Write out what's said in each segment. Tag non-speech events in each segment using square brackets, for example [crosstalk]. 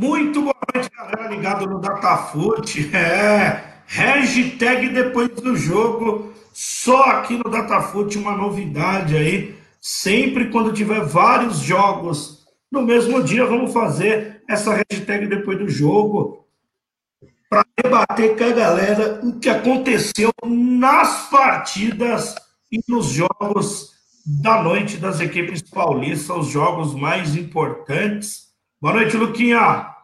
Muito boa noite, galera, ligado no Datafute. É, hashtag depois do jogo, só aqui no Datafute uma novidade aí. Sempre quando tiver vários jogos no mesmo dia, vamos fazer essa hashtag depois do jogo para debater com a galera o que aconteceu nas partidas e nos jogos da noite das equipes paulistas, os jogos mais importantes. Boa noite, Luquinha.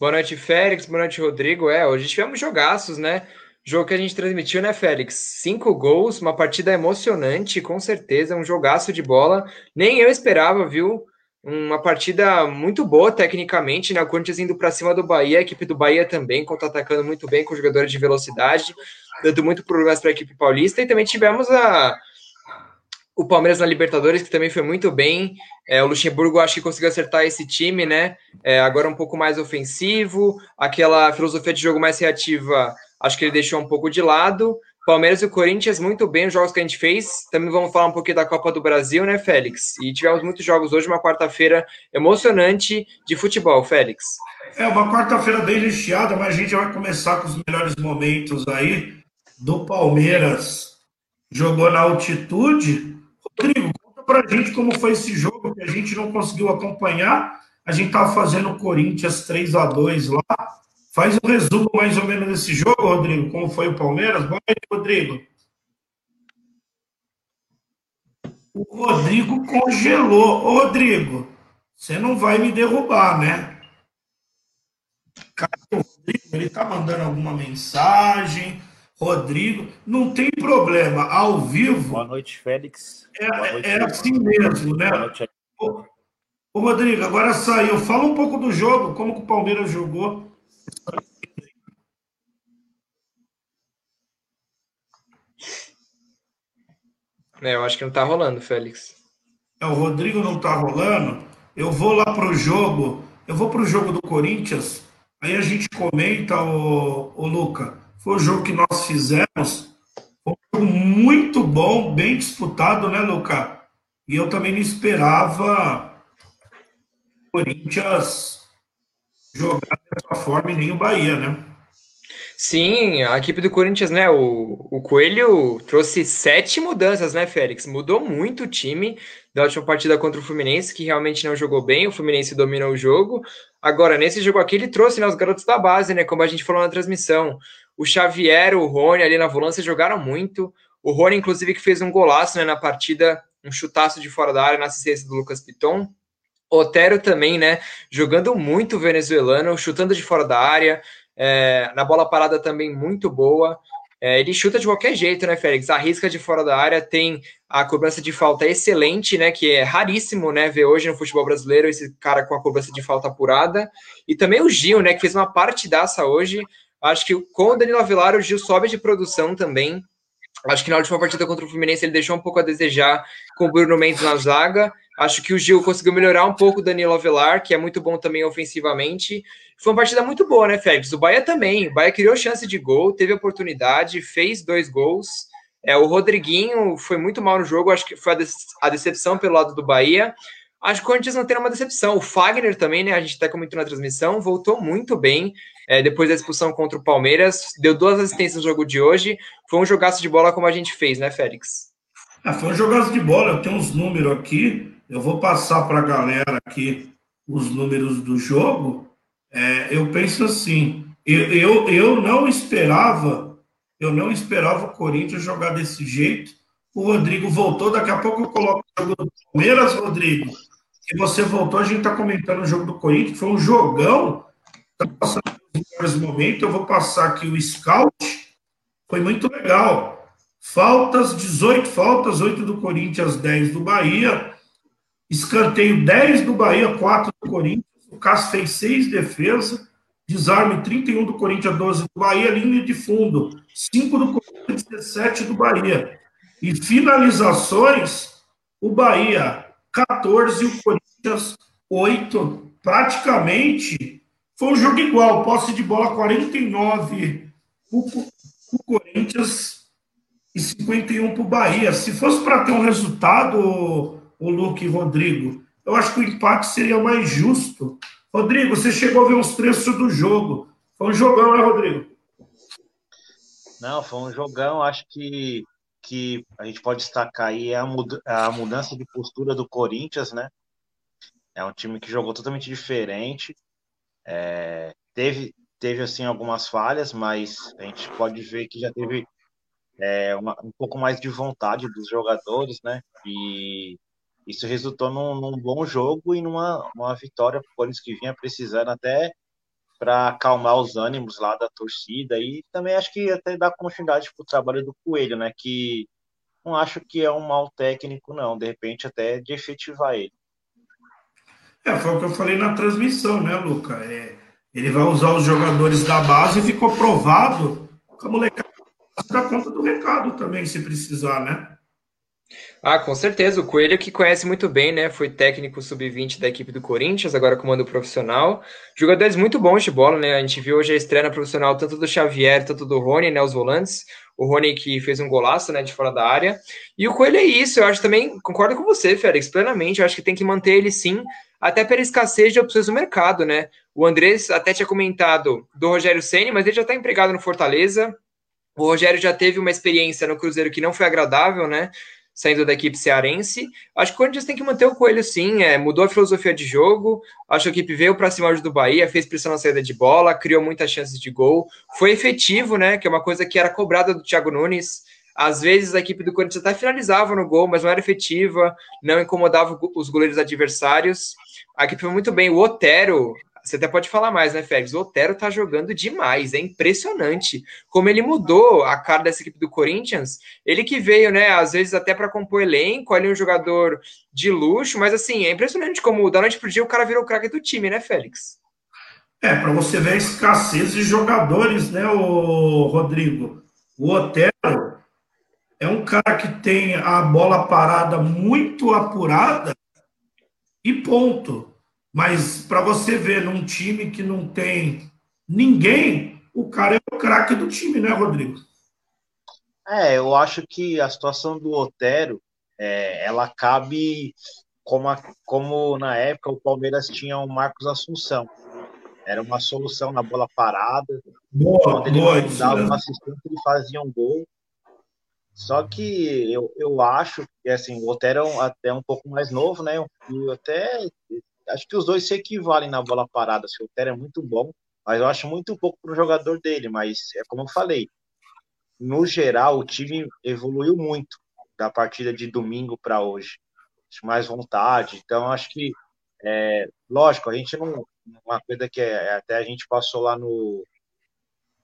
Boa noite, Félix. Boa noite, Rodrigo. É, hoje tivemos jogaços, né? Jogo que a gente transmitiu, né, Félix? Cinco gols, uma partida emocionante, com certeza, um jogaço de bola. Nem eu esperava, viu? Uma partida muito boa tecnicamente, né? O Corinthians indo para cima do Bahia, a equipe do Bahia também contra-atacando muito bem com jogadores de velocidade, dando muito problemas para a equipe paulista. E também tivemos a, o Palmeiras na Libertadores, que também foi muito bem. É, o Luxemburgo acho que conseguiu acertar esse time, né? É, agora um pouco mais ofensivo, aquela filosofia de jogo mais reativa, acho que ele deixou um pouco de lado. Palmeiras e o Corinthians muito bem os jogos que a gente fez. Também vamos falar um pouquinho da Copa do Brasil, né, Félix? E tivemos muitos jogos hoje, uma quarta-feira emocionante de futebol, Félix. É uma quarta-feira bem recheada, mas a gente vai começar com os melhores momentos aí do Palmeiras. Jogou na altitude, Rodrigo, conta pra gente como foi esse jogo que a gente não conseguiu acompanhar. A gente estava fazendo o Corinthians 3 a 2 lá. Faz um resumo mais ou menos desse jogo, Rodrigo, como foi o Palmeiras. Boa noite, Rodrigo. O Rodrigo congelou. Ô, Rodrigo, você não vai me derrubar, né? Cara, o Rodrigo, ele tá mandando alguma mensagem. Rodrigo, não tem problema, ao vivo. Boa noite, Félix. É, noite, é assim mesmo, né? Boa noite. Ô, ô, Rodrigo, agora saiu. Fala um pouco do jogo, como que o Palmeiras jogou. É, eu acho que não tá rolando, Félix. É, o Rodrigo não tá rolando. Eu vou lá pro jogo. Eu vou pro jogo do Corinthians. Aí a gente comenta, o, o Luca foi o jogo que nós fizemos. Foi um jogo muito bom, bem disputado, né, Luca? E eu também não esperava o Corinthians jogar dessa forma e nem o Bahia, né? Sim, a equipe do Corinthians, né? O, o Coelho trouxe sete mudanças, né, Félix? Mudou muito o time da última partida contra o Fluminense, que realmente não jogou bem. O Fluminense dominou o jogo. Agora, nesse jogo aqui, ele trouxe né, os garotos da base, né? Como a gente falou na transmissão. O Xavier, o Rony ali na volância jogaram muito. O Rony, inclusive, que fez um golaço né, na partida, um chutaço de fora da área na assistência do Lucas Piton. Otero também, né? Jogando muito venezuelano, chutando de fora da área. É, na bola parada também muito boa. É, ele chuta de qualquer jeito, né, Félix? Arrisca de fora da área, tem a cobrança de falta excelente, né? Que é raríssimo, né? Ver hoje no futebol brasileiro esse cara com a cobrança de falta apurada. E também o Gil, né? Que fez uma partidaça hoje. Acho que com o Danilo Avelar, o Gil sobe de produção também. Acho que na última partida contra o Fluminense ele deixou um pouco a desejar com o Bruno Mendes na zaga. Acho que o Gil conseguiu melhorar um pouco o Danilo Avelar, que é muito bom também ofensivamente. Foi uma partida muito boa, né, Félix? O Bahia também. O Bahia criou chance de gol, teve oportunidade, fez dois gols. É, o Rodriguinho foi muito mal no jogo, acho que foi a, a decepção pelo lado do Bahia. Acho que o Corinthians não tem uma decepção. O Fagner também, né? A gente até comentou na transmissão, voltou muito bem é, depois da expulsão contra o Palmeiras. Deu duas assistências no jogo de hoje. Foi um jogaço de bola como a gente fez, né, Félix? Ah, foi um jogaço de bola. Eu tenho uns números aqui. Eu vou passar para a galera aqui os números do jogo. É, eu penso assim. Eu, eu, eu não esperava, eu não esperava o Corinthians jogar desse jeito. O Rodrigo voltou. Daqui a pouco eu coloco o jogo do Palmeiras, Rodrigo. E você voltou, a gente está comentando o jogo do Corinthians. Foi um jogão. Está passando os momentos. Eu vou passar aqui o scout. Foi muito legal. Faltas, 18 faltas, 8 do Corinthians, 10 do Bahia. Escanteio 10 do Bahia, 4 do Corinthians. O Cássio fez 6 defesas. Desarme 31 do Corinthians, 12 do Bahia. Linha de fundo 5 do Corinthians, 17 do Bahia. E finalizações, o Bahia 14 e o Corinthians 8. Praticamente foi um jogo igual. Posse de bola 49 o, o Corinthians e 51 para o Bahia. Se fosse para ter um resultado, o Luque e Rodrigo, eu acho que o empate seria mais justo, Rodrigo, você chegou a ver os trechos do jogo. Foi um jogão, né, Rodrigo? Não, foi um jogão. Acho que, que a gente pode destacar aí a, a mudança de postura do Corinthians, né? É um time que jogou totalmente diferente. É, teve, teve assim algumas falhas, mas a gente pode ver que já teve é, uma, um pouco mais de vontade dos jogadores, né? E isso resultou num, num bom jogo e numa uma vitória para o Corinthians que vinha precisando até para acalmar os ânimos lá da torcida e também acho que até dar continuidade para o trabalho do Coelho, né? Que não acho que é um mau técnico, não. De repente até de efetivar ele. É, foi o que eu falei na transmissão, né, Luca? É, ele vai usar os jogadores da base e ficou provado que a molecada dá conta do recado também, se precisar, né? Ah, com certeza. O Coelho que conhece muito bem, né? Foi técnico sub-20 da equipe do Corinthians, agora comando profissional. Jogadores muito bons de bola, né? A gente viu hoje a estreia na profissional tanto do Xavier, tanto do Rony, né? Os volantes. O Rony que fez um golaço, né? De fora da área. E o Coelho é isso. Eu acho também, concordo com você, Félix, plenamente. Eu acho que tem que manter ele sim, até pela escassez de opções no mercado, né? O Andrés até tinha comentado do Rogério Ceni, mas ele já está empregado no Fortaleza. O Rogério já teve uma experiência no Cruzeiro que não foi agradável, né? saindo da equipe cearense. Acho que o Corinthians tem que manter o Coelho sim, é, mudou a filosofia de jogo, acho que a equipe veio para cima do Bahia, fez pressão na saída de bola, criou muitas chances de gol, foi efetivo, né, que é uma coisa que era cobrada do Thiago Nunes, às vezes a equipe do Corinthians até finalizava no gol, mas não era efetiva, não incomodava os goleiros adversários. A equipe foi muito bem. O Otero, você até pode falar mais, né, Félix? O Otero tá jogando demais, é impressionante como ele mudou a cara dessa equipe do Corinthians. Ele que veio, né, às vezes até para compor elenco, ali um jogador de luxo, mas assim, é impressionante como da noite pro dia o cara virou o craque do time, né, Félix? É, para você ver a escassez de jogadores, né, o Rodrigo? O Otero é um cara que tem a bola parada muito apurada e ponto. Mas para você ver num time que não tem ninguém, o cara é o craque do time, né, Rodrigo? É, eu acho que a situação do Otero, é, ela cabe como, a, como na época o Palmeiras tinha o Marcos Assunção. Era uma solução na bola parada. Boa, quando ele boa, dava um assistente, ele fazia um gol. Só que eu, eu acho que assim, o Otero é até um pouco mais novo, né? E até acho que os dois se equivalem na bola parada. Assim, o Otero é muito bom, mas eu acho muito pouco para o jogador dele. Mas é como eu falei, no geral, o time evoluiu muito da partida de domingo para hoje. Mais vontade. Então, acho que, é, lógico, a gente não. Uma coisa que é, até a gente passou lá no.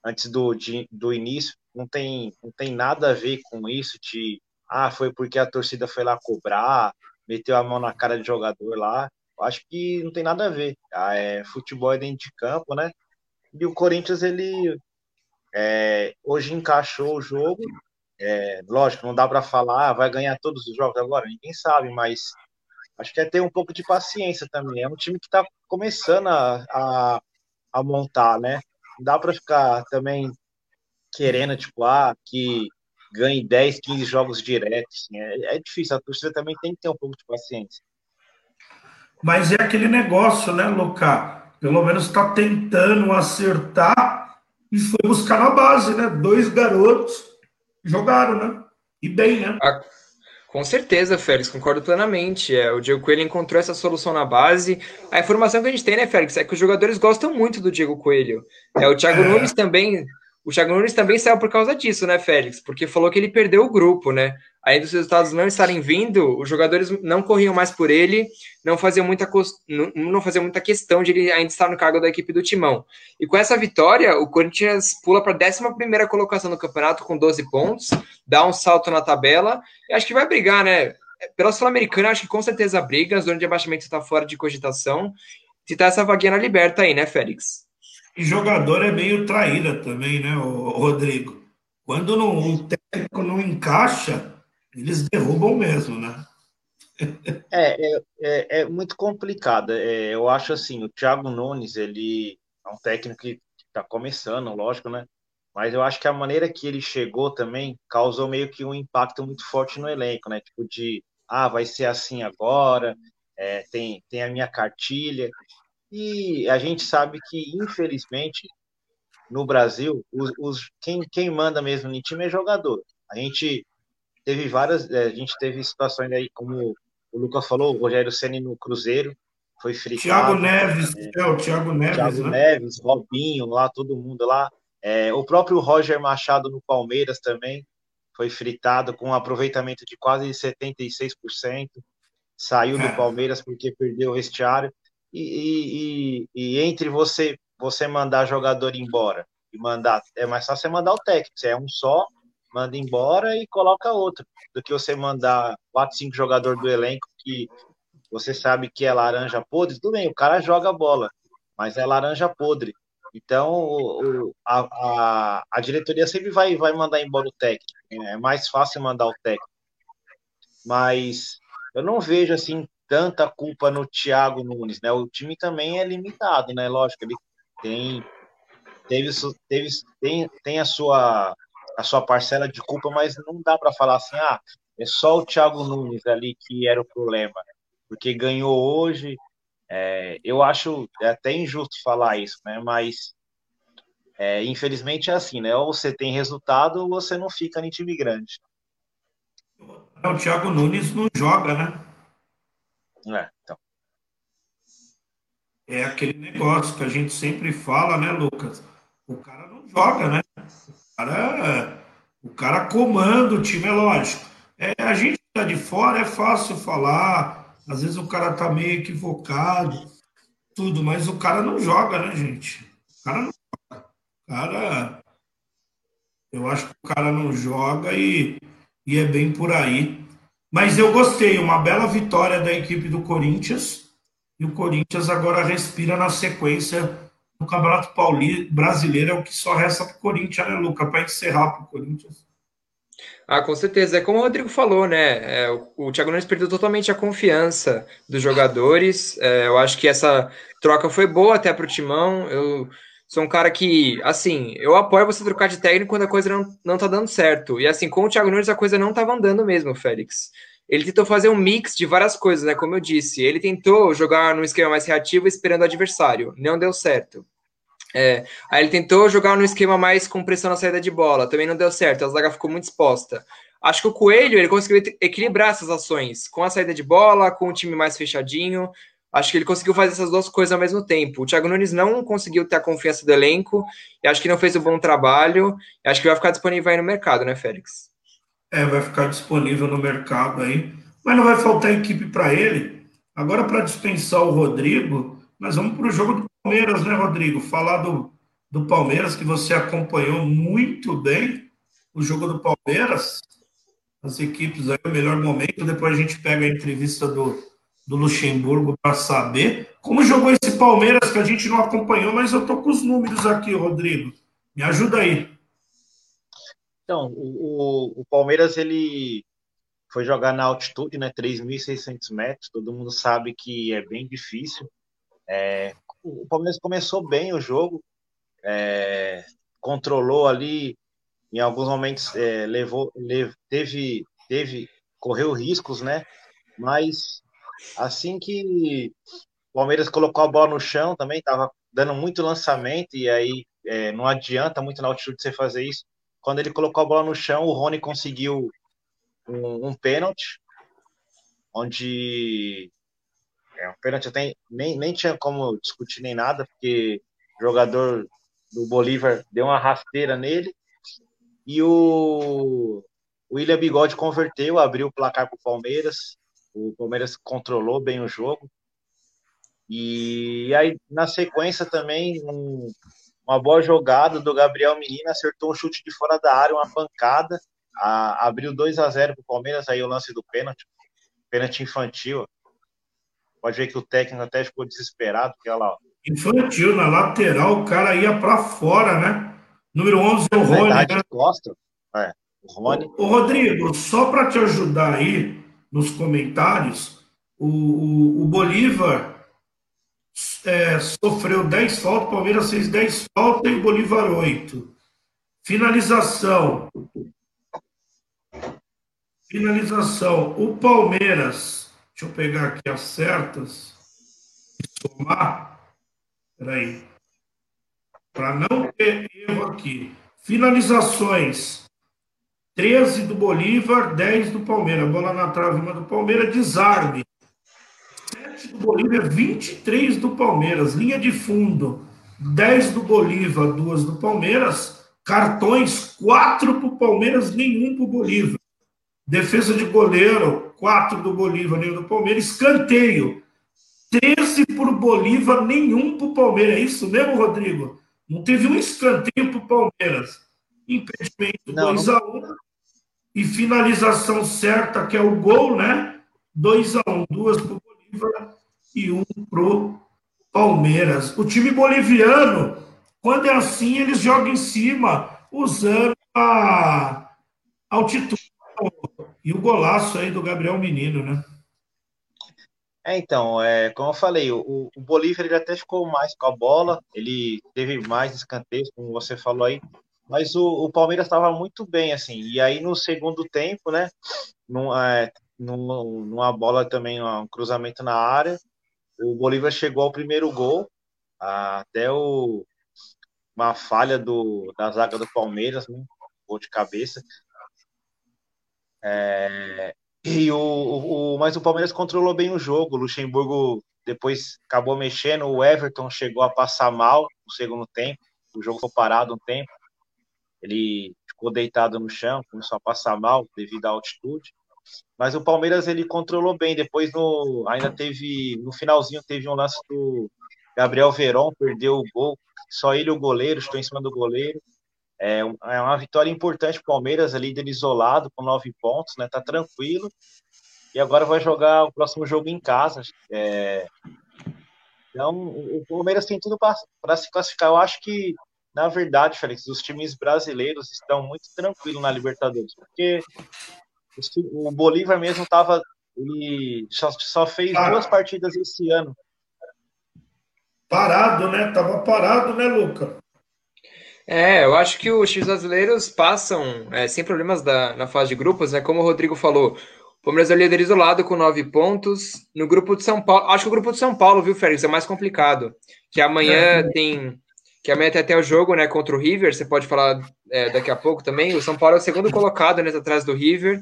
Antes do, de, do início, não tem, não tem nada a ver com isso de. Ah, foi porque a torcida foi lá cobrar, meteu a mão na cara de jogador lá acho que não tem nada a ver. Ah, é, futebol é dentro de campo, né? E o Corinthians, ele é, hoje encaixou o jogo. É, lógico, não dá para falar, ah, vai ganhar todos os jogos agora, ninguém sabe, mas acho que é ter um pouco de paciência também. É um time que está começando a, a, a, montar, né? Não dá para ficar também querendo, tipo, ah, que ganhe 10, 15 jogos diretos. Assim. É, é difícil, a torcida também tem que ter um pouco de paciência. Mas é aquele negócio, né, Luca? Pelo menos está tentando acertar e foi buscar na base, né? Dois garotos jogaram, né? E bem, né? Ah, com certeza, Félix, concordo plenamente. É, o Diego Coelho encontrou essa solução na base. A informação que a gente tem, né, Félix, é que os jogadores gostam muito do Diego Coelho. É, o Thiago é. Nunes também o Thiago Nunes também saiu por causa disso, né, Félix? Porque falou que ele perdeu o grupo, né? Aí dos resultados não estarem vindo, os jogadores não corriam mais por ele, não faziam muita, não faziam muita questão de ele ainda estar no cargo da equipe do Timão. E com essa vitória, o Corinthians pula para a 11 colocação no campeonato com 12 pontos, dá um salto na tabela, e acho que vai brigar, né? Pela Sul-Americana, acho que com certeza briga, a zona de abaixamento está fora de cogitação. Se tá essa vaguinha na liberta aí, né, Félix? E jogador é meio traíra também, né, Rodrigo? Quando não, o técnico não encaixa, eles derrubam mesmo, né? É, é, é, é muito complicado. É, eu acho assim, o Thiago Nunes, ele é um técnico que está começando, lógico, né? Mas eu acho que a maneira que ele chegou também causou meio que um impacto muito forte no elenco, né? Tipo de, ah, vai ser assim agora, é, tem, tem a minha cartilha. E a gente sabe que, infelizmente, no Brasil, os, os, quem, quem manda mesmo no time é jogador. A gente teve várias, é, a gente teve situações aí, como o Lucas falou, o Rogério Ceni no Cruzeiro foi fritado. Thiago Neves, é, é o Thiago Neves, Thiago né? Neves, Robinho, lá todo mundo lá. É, o próprio Roger Machado no Palmeiras também foi fritado com um aproveitamento de quase 76%. Saiu do é. Palmeiras porque perdeu o vestiário. E, e, e, entre você você mandar jogador embora e mandar é mais fácil você mandar o técnico. Você é um só, manda embora e coloca outro, do que você mandar quatro, cinco jogadores do elenco que você sabe que é laranja podre. Tudo bem, o cara joga bola, mas é laranja podre. Então, o, a, a, a, diretoria sempre vai, vai mandar embora o técnico. Né? É mais fácil mandar o técnico. Mas eu não vejo assim tanta culpa no Thiago Nunes, né? O time também é limitado, né? Lógico, ele tem teve, teve tem, tem a sua a sua parcela de culpa, mas não dá para falar assim, ah, é só o Thiago Nunes ali que era o problema, né? porque ganhou hoje. É, eu acho até injusto falar isso, né? Mas é, infelizmente é assim, né? Ou você tem resultado ou você não fica em time grande. O Thiago Nunes não joga, né? É, então. É aquele negócio que a gente sempre fala, né, Lucas? O cara não joga, né? O cara, o cara comanda o time, é lógico. É, a gente tá de fora é fácil falar, às vezes o cara tá meio equivocado, tudo, mas o cara não joga, né, gente? O cara não joga. O cara. Eu acho que o cara não joga e, e é bem por aí. Mas eu gostei, uma bela vitória da equipe do Corinthians. E o Corinthians agora respira na sequência no Campeonato Paulista Brasileiro. É o que só resta para o Corinthians, né, Luca? Para encerrar para o Corinthians. Ah, com certeza. É como o Rodrigo falou, né? É, o, o Thiago Nunes perdeu totalmente a confiança dos jogadores. É, eu acho que essa troca foi boa até para o Timão. Eu sou um cara que, assim, eu apoio você trocar de técnico quando a coisa não, não tá dando certo. E assim, com o Thiago Nunes a coisa não estava andando mesmo, Félix. Ele tentou fazer um mix de várias coisas, né? Como eu disse. Ele tentou jogar num esquema mais reativo esperando o adversário. Não deu certo. É, aí ele tentou jogar no esquema mais com pressão na saída de bola, também não deu certo, a zaga ficou muito exposta. Acho que o Coelho ele conseguiu equilibrar essas ações com a saída de bola, com o time mais fechadinho. Acho que ele conseguiu fazer essas duas coisas ao mesmo tempo. O Thiago Nunes não conseguiu ter a confiança do elenco, e acho que não fez um bom trabalho. E acho que vai ficar disponível aí no mercado, né, Félix? É, vai ficar disponível no mercado aí. Mas não vai faltar equipe para ele. Agora, para dispensar o Rodrigo, nós vamos para o jogo do Palmeiras, né, Rodrigo? Falar do, do Palmeiras, que você acompanhou muito bem o jogo do Palmeiras, as equipes aí, o melhor momento. Depois a gente pega a entrevista do, do Luxemburgo para saber como jogou esse Palmeiras que a gente não acompanhou, mas eu tô com os números aqui, Rodrigo. Me ajuda aí. Então, o, o Palmeiras ele foi jogar na altitude, né, 3.600 metros. Todo mundo sabe que é bem difícil. É, o Palmeiras começou bem o jogo, é, controlou ali, em alguns momentos é, levou, teve, teve, correu riscos, né? Mas assim que o Palmeiras colocou a bola no chão também, estava dando muito lançamento, e aí é, não adianta muito na altitude você fazer isso. Quando ele colocou a bola no chão, o Rony conseguiu um, um pênalti, onde é um pênalti até nem, nem tinha como discutir nem nada, porque o jogador do Bolívar deu uma rasteira nele e o, o William Bigode converteu, abriu o placar para o Palmeiras. O Palmeiras controlou bem o jogo. E aí, na sequência, também, um, uma boa jogada do Gabriel Menino, acertou um chute de fora da área, uma pancada, a, abriu 2 a 0 para o Palmeiras, aí o lance do pênalti, pênalti infantil. Pode ver que o técnico até ficou desesperado, porque olha lá. Infantil, na lateral, o cara ia para fora, né? Número 11 é o Rony. Né? Costa. É, o Rony. Ô, Rodrigo, só para te ajudar aí nos comentários, o, o, o Bolívar é, sofreu 10 faltas, o Palmeiras fez 10 faltas e o Bolívar 8. Finalização. Finalização. O Palmeiras Deixa eu pegar aqui as certas. Somar. Peraí. Para não ter erro aqui. Finalizações. 13 do Bolívar, 10 do Palmeiras. Bola na trave, uma do Palmeiras. Desarme. 7 do Bolívar, 23 do Palmeiras. Linha de fundo. 10 do Bolívar, 2 do Palmeiras. Cartões, 4 para o Palmeiras, nenhum para o Bolívar. Defesa de goleiro, 4 do Bolívar, nenhum do Palmeiras. Escanteio, 13 para o Bolívar, nenhum para o Palmeiras. É isso mesmo, Rodrigo? Não teve um escanteio para o Palmeiras. Impedimento 2x1. E finalização certa, que é o gol, né? 2x1. Duas para o Bolívar e um para o Palmeiras. O time boliviano, quando é assim, eles jogam em cima, usando a altitude. E o golaço aí do Gabriel Menino, né? É, então, é, como eu falei, o, o Bolívar ele até ficou mais com a bola, ele teve mais escanteios, como você falou aí, mas o, o Palmeiras estava muito bem, assim, e aí no segundo tempo, né, num, é, num, numa bola também, um cruzamento na área, o Bolívar chegou ao primeiro gol, até o, uma falha do, da zaga do Palmeiras, né? gol de cabeça. É, e o, o, mas o Palmeiras controlou bem o jogo. O Luxemburgo depois acabou mexendo. O Everton chegou a passar mal no segundo tempo. O jogo foi parado um tempo. Ele ficou deitado no chão, começou a passar mal devido à altitude. Mas o Palmeiras ele controlou bem. Depois no, ainda teve no finalzinho teve um lance do Gabriel Veron, perdeu o gol. Só ele o goleiro, estou em cima do goleiro. É, é uma vitória importante para o Palmeiras, líder isolado, com nove pontos, né? Tá tranquilo. E agora vai jogar o próximo jogo em casa. É... Então, o Palmeiras tem tudo para se classificar. Eu acho que, na verdade, Félix, os times brasileiros estão muito tranquilos na Libertadores, porque o Bolívar mesmo estava. Ele só, só fez ah. duas partidas esse ano. Parado, né? Tava parado, né, Luca? É, eu acho que os times brasileiros passam é, sem problemas da, na fase de grupos, né? Como o Rodrigo falou, o Palmeiras é líder isolado com nove pontos. No grupo de São Paulo, acho que o grupo de São Paulo, viu, Félix, é mais complicado. Que amanhã é. tem. Que tem até o jogo, né, contra o River. Você pode falar é, daqui a pouco também. O São Paulo é o segundo colocado, né, atrás do River.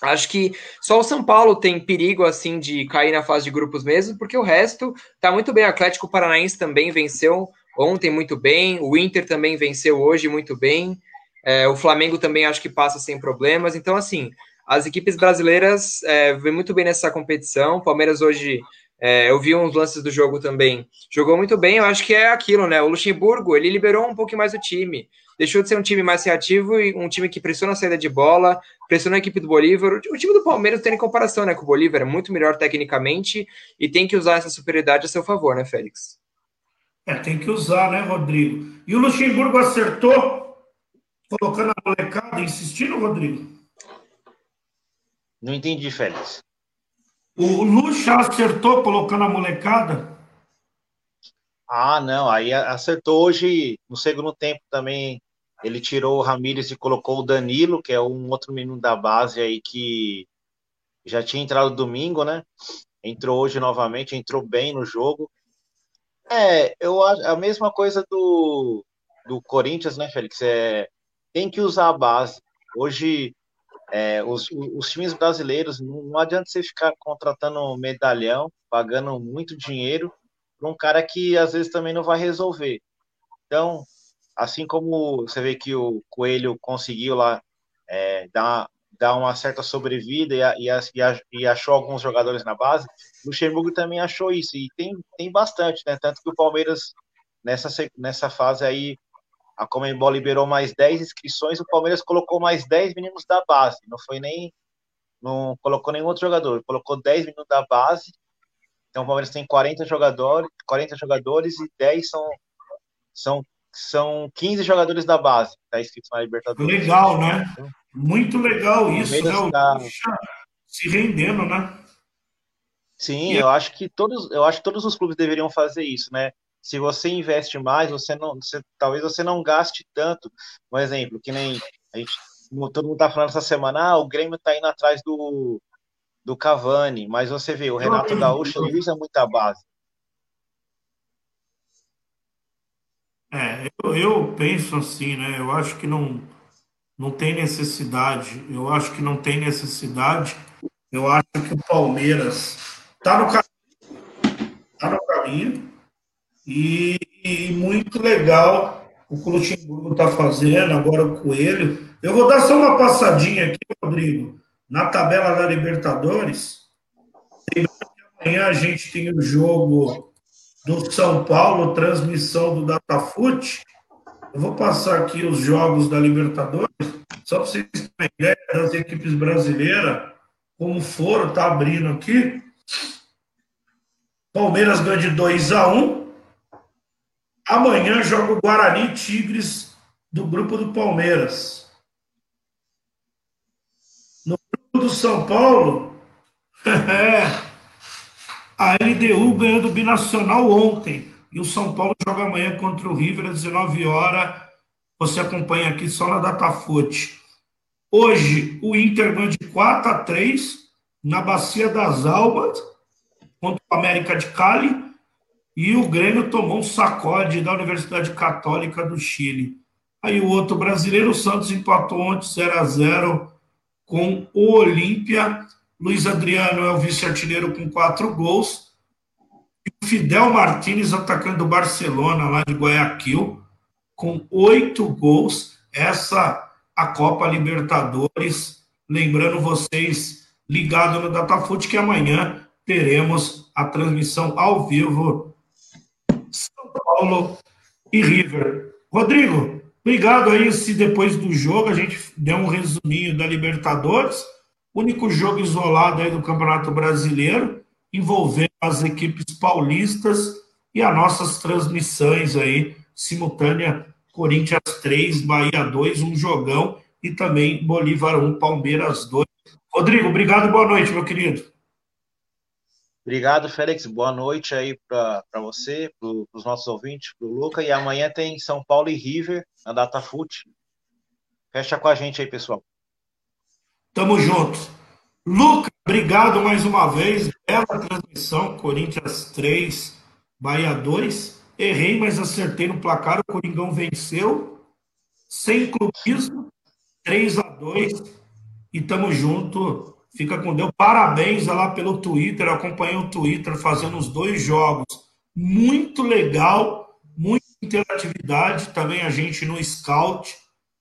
Acho que só o São Paulo tem perigo assim de cair na fase de grupos mesmo, porque o resto tá muito bem. O Atlético Paranaense também venceu ontem muito bem, o Inter também venceu hoje muito bem, é, o Flamengo também acho que passa sem problemas. Então, assim, as equipes brasileiras é, vêm muito bem nessa competição. O Palmeiras hoje, é, eu vi uns lances do jogo também, jogou muito bem. Eu acho que é aquilo, né? O Luxemburgo, ele liberou um pouco mais o time. Deixou de ser um time mais reativo e um time que pressiona a saída de bola, pressiona a equipe do Bolívar. O time do Palmeiras tem em comparação né, com o Bolívar, é muito melhor tecnicamente e tem que usar essa superioridade a seu favor, né, Félix? É, tem que usar, né, Rodrigo? E o Luxemburgo acertou, colocando a molecada, insistindo, Rodrigo? Não entendi, Félix. O Luxa acertou colocando a molecada? Ah, não, aí acertou hoje no segundo tempo também. Ele tirou o Ramires e colocou o Danilo, que é um outro menino da base aí que já tinha entrado domingo, né? Entrou hoje novamente, entrou bem no jogo. É, eu a mesma coisa do, do Corinthians, né, Félix? É, tem que usar a base. Hoje, é, os, os times brasileiros, não, adianta você ficar contratando medalhão, pagando muito dinheiro para um cara que às vezes também não vai resolver. Então, assim como você vê que o Coelho conseguiu lá é, dar, dar uma certa sobrevida e, e, e, achou alguns jogadores na base, Luxemburgo também achou isso, e tem, tem bastante, né? Tanto que o Palmeiras, nessa, nessa fase aí, a Comembol liberou mais 10 inscrições, o Palmeiras colocou mais 10 meninos da base, não foi nem. Não colocou nenhum outro jogador, colocou 10 meninos da base. Então o Palmeiras tem 40 jogadores, 40 jogadores e 10 são, são, são 15 jogadores da base, tá escrito na Libertadores. Legal, né? Muito legal isso, né? Tá... se rendendo, né? Sim, eu acho que todos, eu acho que todos os clubes deveriam fazer isso, né? Se você investe mais, você não, você, talvez você não gaste tanto. Um exemplo, que nem a gente, todo mundo tá falando essa semana, ah, o Grêmio tá indo atrás do, do Cavani, mas você vê, o Renato Gaúcho ele usa muita base. É, eu, eu penso assim, né? Eu acho que não, não tem necessidade. Eu acho que não tem necessidade. Eu acho que o Palmeiras está no caminho, tá no caminho e, e muito legal o que o Luxemburgo está fazendo, agora o Coelho. Eu vou dar só uma passadinha aqui, Rodrigo, na tabela da Libertadores. Amanhã a gente tem o jogo do São Paulo, transmissão do Datafute. Eu vou passar aqui os jogos da Libertadores, só para vocês terem uma ideia das equipes brasileiras, como foram, está abrindo aqui. Palmeiras ganha de 2 a 1 Amanhã joga o Guarani Tigres do grupo do Palmeiras. No grupo do São Paulo, [laughs] a LDU ganhou do Binacional ontem. E o São Paulo joga amanhã contra o River às 19 horas. Você acompanha aqui só na Datafute. Hoje, o Inter ganha de 4 a 3 na Bacia das Almas contra o América de Cali. E o Grêmio tomou um sacode da Universidade Católica do Chile. Aí o outro brasileiro, o Santos, empatou ontem 0 a 0 com o Olímpia. Luiz Adriano é o vice-artilheiro com quatro gols. E o Fidel Martins, atacante do Barcelona, lá de Guayaquil, com oito gols. Essa a Copa Libertadores. Lembrando vocês, ligado no Datafute, que amanhã teremos a transmissão ao vivo Paulo e River. Rodrigo, obrigado aí se depois do jogo a gente deu um resuminho da Libertadores único jogo isolado aí do Campeonato Brasileiro, envolvendo as equipes paulistas e as nossas transmissões aí, simultânea, Corinthians 3, Bahia 2, um jogão, e também Bolívar 1, Palmeiras 2. Rodrigo, obrigado, boa noite, meu querido. Obrigado, Félix. Boa noite aí para você, para os nossos ouvintes, para o Luca. E amanhã tem São Paulo e River na DataFoot. Fecha com a gente aí, pessoal. Tamo junto. Lucas, obrigado mais uma vez. Bela transmissão. Corinthians 3, Bahia 2. Errei, mas acertei no placar. O Coringão venceu. Sem clubismo. 3 a 2 E tamo junto. Fica com Deus. Parabéns lá pelo Twitter. Eu acompanhei o Twitter fazendo os dois jogos. Muito legal. Muita interatividade. Também a gente no Scout.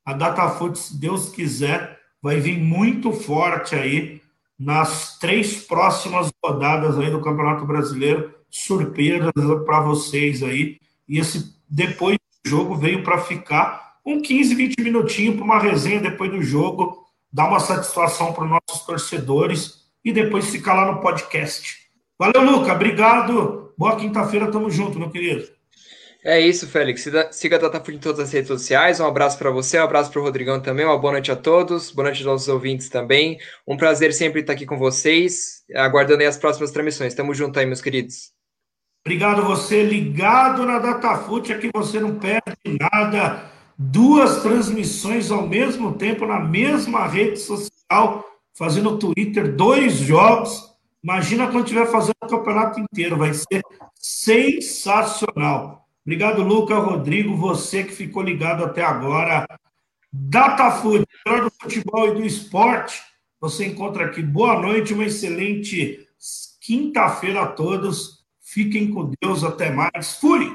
A DataFoot, se Deus quiser vai vir muito forte aí nas três próximas rodadas aí do Campeonato Brasileiro, surpresas para vocês aí. E esse depois do jogo veio para ficar um 15, 20 minutinhos para uma resenha depois do jogo, dar uma satisfação para os nossos torcedores e depois ficar lá no podcast. Valeu, Luca. Obrigado. Boa quinta-feira. Tamo junto, meu querido. É isso, Félix. Siga a Datafute em todas as redes sociais. Um abraço para você, um abraço para o Rodrigão também. Uma boa noite a todos, boa noite aos nossos ouvintes também. Um prazer sempre estar aqui com vocês, aguardando aí as próximas transmissões. Tamo junto aí, meus queridos. Obrigado você ligado na Datafute, aqui você não perde nada. Duas transmissões ao mesmo tempo na mesma rede social, fazendo Twitter, dois jogos. Imagina quando estiver fazendo o campeonato inteiro, vai ser sensacional. Obrigado, Luca, Rodrigo, você que ficou ligado até agora. DataFood, melhor do futebol e do esporte. Você encontra aqui. Boa noite, uma excelente quinta-feira a todos. Fiquem com Deus, até mais. Fui!